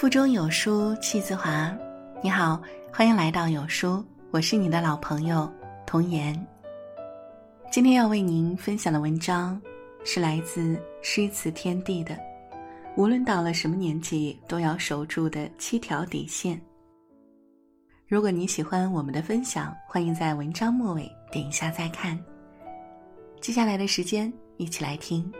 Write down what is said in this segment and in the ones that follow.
腹中有书气自华。你好，欢迎来到有书，我是你的老朋友童言。今天要为您分享的文章是来自诗词天地的，无论到了什么年纪，都要守住的七条底线。如果你喜欢我们的分享，欢迎在文章末尾点一下再看。接下来的时间，一起来听。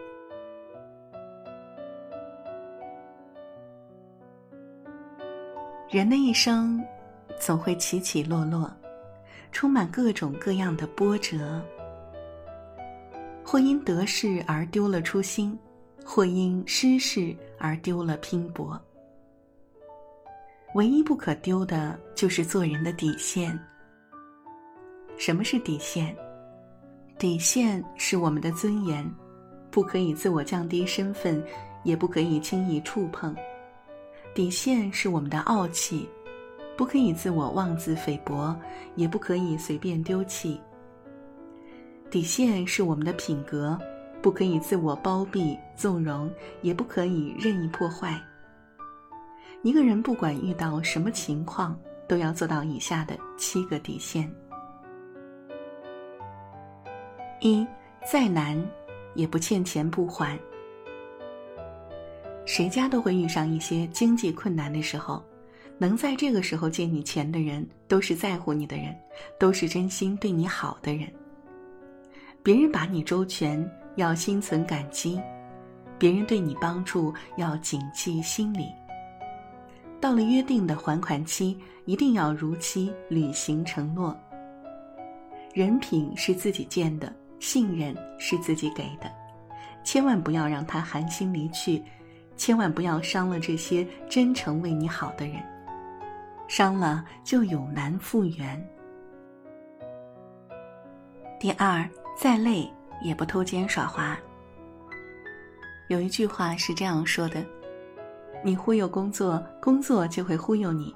人的一生，总会起起落落，充满各种各样的波折。或因得势而丢了初心，或因失势而丢了拼搏。唯一不可丢的，就是做人的底线。什么是底线？底线是我们的尊严，不可以自我降低身份，也不可以轻易触碰。底线是我们的傲气，不可以自我妄自菲薄，也不可以随便丢弃。底线是我们的品格，不可以自我包庇纵容，也不可以任意破坏。一个人不管遇到什么情况，都要做到以下的七个底线：一，再难也不欠钱不还。谁家都会遇上一些经济困难的时候，能在这个时候借你钱的人，都是在乎你的人，都是真心对你好的人。别人把你周全，要心存感激；别人对你帮助，要谨记心里。到了约定的还款期，一定要如期履行承诺。人品是自己建的，信任是自己给的，千万不要让他寒心离去。千万不要伤了这些真诚为你好的人，伤了就有难复原。第二，再累也不偷奸耍滑。有一句话是这样说的：“你忽悠工作，工作就会忽悠你；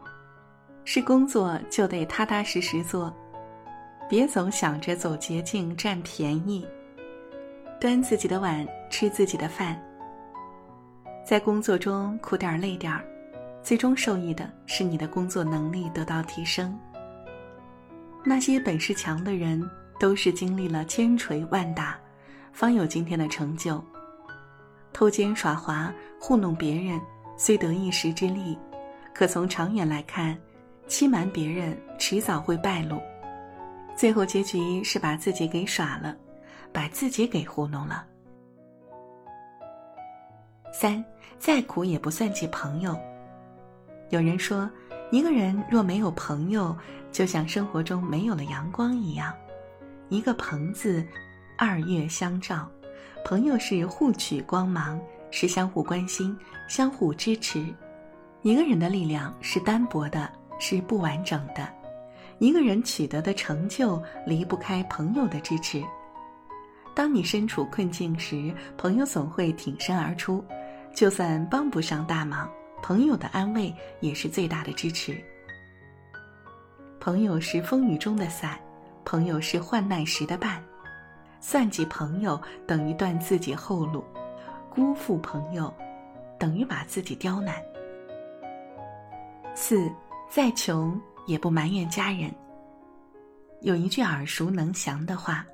是工作就得踏踏实实做，别总想着走捷径占便宜，端自己的碗，吃自己的饭。”在工作中苦点儿累点儿，最终受益的是你的工作能力得到提升。那些本事强的人，都是经历了千锤万打，方有今天的成就。偷奸耍滑、糊弄别人，虽得一时之利，可从长远来看，欺瞒别人迟早会败露，最后结局是把自己给耍了，把自己给糊弄了。三，再苦也不算计朋友。有人说，一个人若没有朋友，就像生活中没有了阳光一样。一个“朋”字，二月相照。朋友是互取光芒，是相互关心、相互支持。一个人的力量是单薄的，是不完整的。一个人取得的成就离不开朋友的支持。当你身处困境时，朋友总会挺身而出。就算帮不上大忙，朋友的安慰也是最大的支持。朋友是风雨中的伞，朋友是患难时的伴。算计朋友等于断自己后路，辜负朋友等于把自己刁难。四，再穷也不埋怨家人。有一句耳熟能详的话：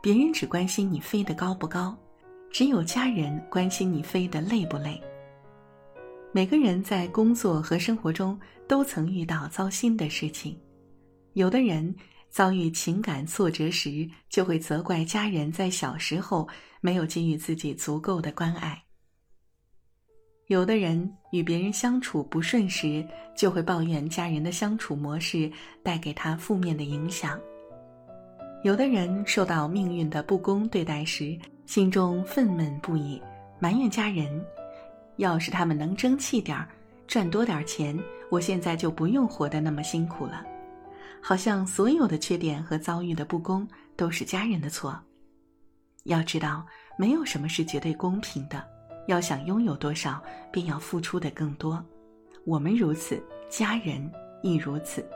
别人只关心你飞得高不高。只有家人关心你飞得累不累。每个人在工作和生活中都曾遇到糟心的事情，有的人遭遇情感挫折时，就会责怪家人在小时候没有给予自己足够的关爱；有的人与别人相处不顺时，就会抱怨家人的相处模式带给他负面的影响；有的人受到命运的不公对待时，心中愤懑不已，埋怨家人：“要是他们能争气点儿，赚多点钱，我现在就不用活得那么辛苦了。”好像所有的缺点和遭遇的不公都是家人的错。要知道，没有什么是绝对公平的。要想拥有多少，便要付出的更多。我们如此，家人亦如此。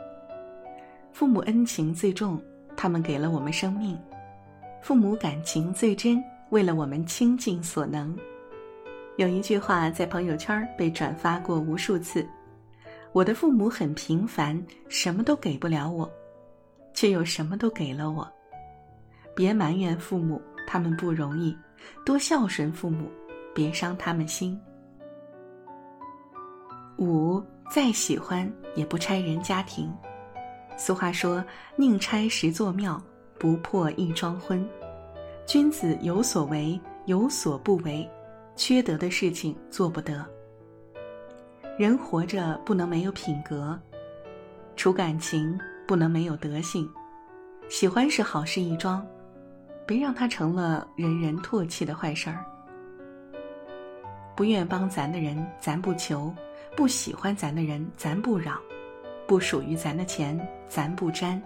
父母恩情最重，他们给了我们生命；父母感情最真。为了我们倾尽所能，有一句话在朋友圈被转发过无数次：“我的父母很平凡，什么都给不了我，却又什么都给了我。别埋怨父母，他们不容易，多孝顺父母，别伤他们心。”五，再喜欢也不拆人家庭。俗话说：“宁拆十座庙，不破一桩婚。”君子有所为，有所不为。缺德的事情做不得。人活着不能没有品格，处感情不能没有德性。喜欢是好事一桩，别让它成了人人唾弃的坏事儿。不愿帮咱的人，咱不求；不喜欢咱的人，咱不扰；不属于咱的钱，咱不沾；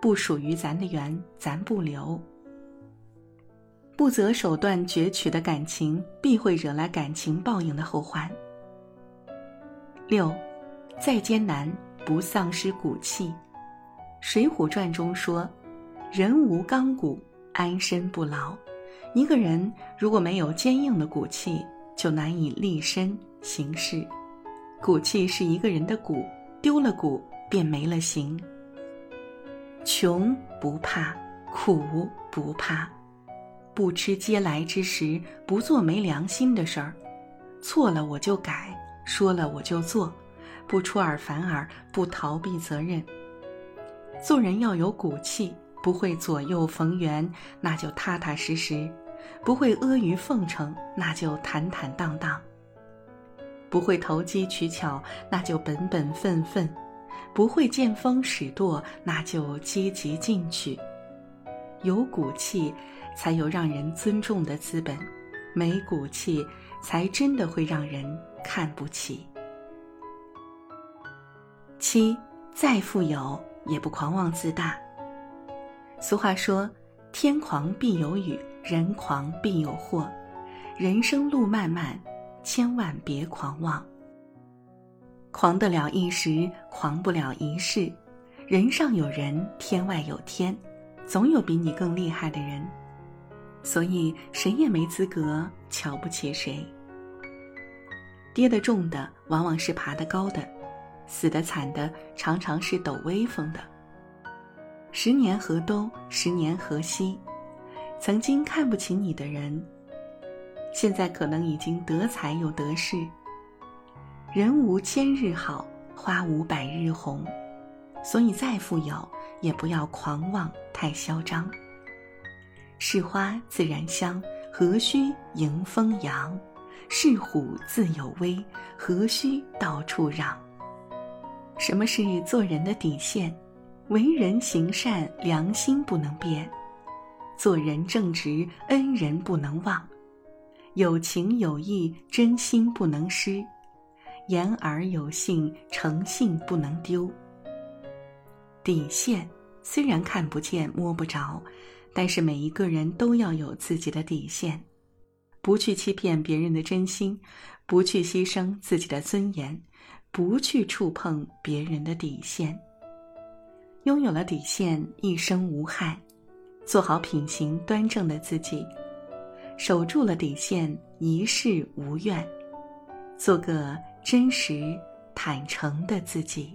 不属于咱的缘，咱不留。不择手段攫取的感情，必会惹来感情报应的后患。六，再艰难不丧失骨气。《水浒传》中说：“人无刚骨，安身不牢。”一个人如果没有坚硬的骨气，就难以立身行事。骨气是一个人的骨，丢了骨便没了形。穷不怕，苦不怕。不吃嗟来之食，不做没良心的事儿，错了我就改，说了我就做，不出尔反尔，不逃避责任。做人要有骨气，不会左右逢源，那就踏踏实实；不会阿谀奉承，那就坦坦荡荡；不会投机取巧，那就本本分分；不会见风使舵，那就积极进取。有骨气。才有让人尊重的资本，没骨气，才真的会让人看不起。七，再富有也不狂妄自大。俗话说：“天狂必有雨，人狂必有祸。”人生路漫漫，千万别狂妄。狂得了一时，狂不了一世。人上有人，天外有天，总有比你更厉害的人。所以，谁也没资格瞧不起谁。跌得重的往往是爬得高的，死得惨的常常是抖威风的。十年河东，十年河西，曾经看不起你的人，现在可能已经得财又得势。人无千日好，花无百日红，所以再富有，也不要狂妄太嚣张。是花自然香，何须迎风扬？是虎自有威，何须到处嚷？什么是做人的底线？为人行善，良心不能变；做人正直，恩人不能忘；有情有义，真心不能失；言而有信，诚信不能丢。底线虽然看不见、摸不着。但是每一个人都要有自己的底线，不去欺骗别人的真心，不去牺牲自己的尊严，不去触碰别人的底线。拥有了底线，一生无害。做好品行端正的自己，守住了底线，一世无怨。做个真实坦诚的自己。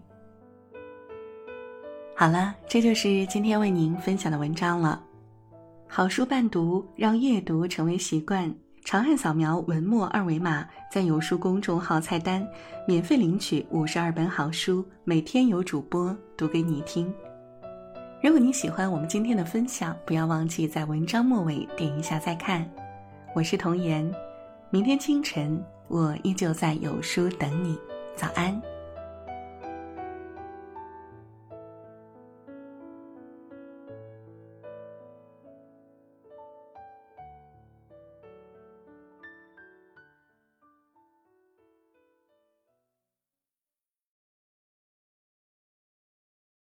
好了，这就是今天为您分享的文章了。好书伴读，让阅读成为习惯。长按扫描文末二维码，在有书公众号菜单免费领取五十二本好书，每天有主播读给你听。如果你喜欢我们今天的分享，不要忘记在文章末尾点一下再看。我是童言，明天清晨我依旧在有书等你。早安。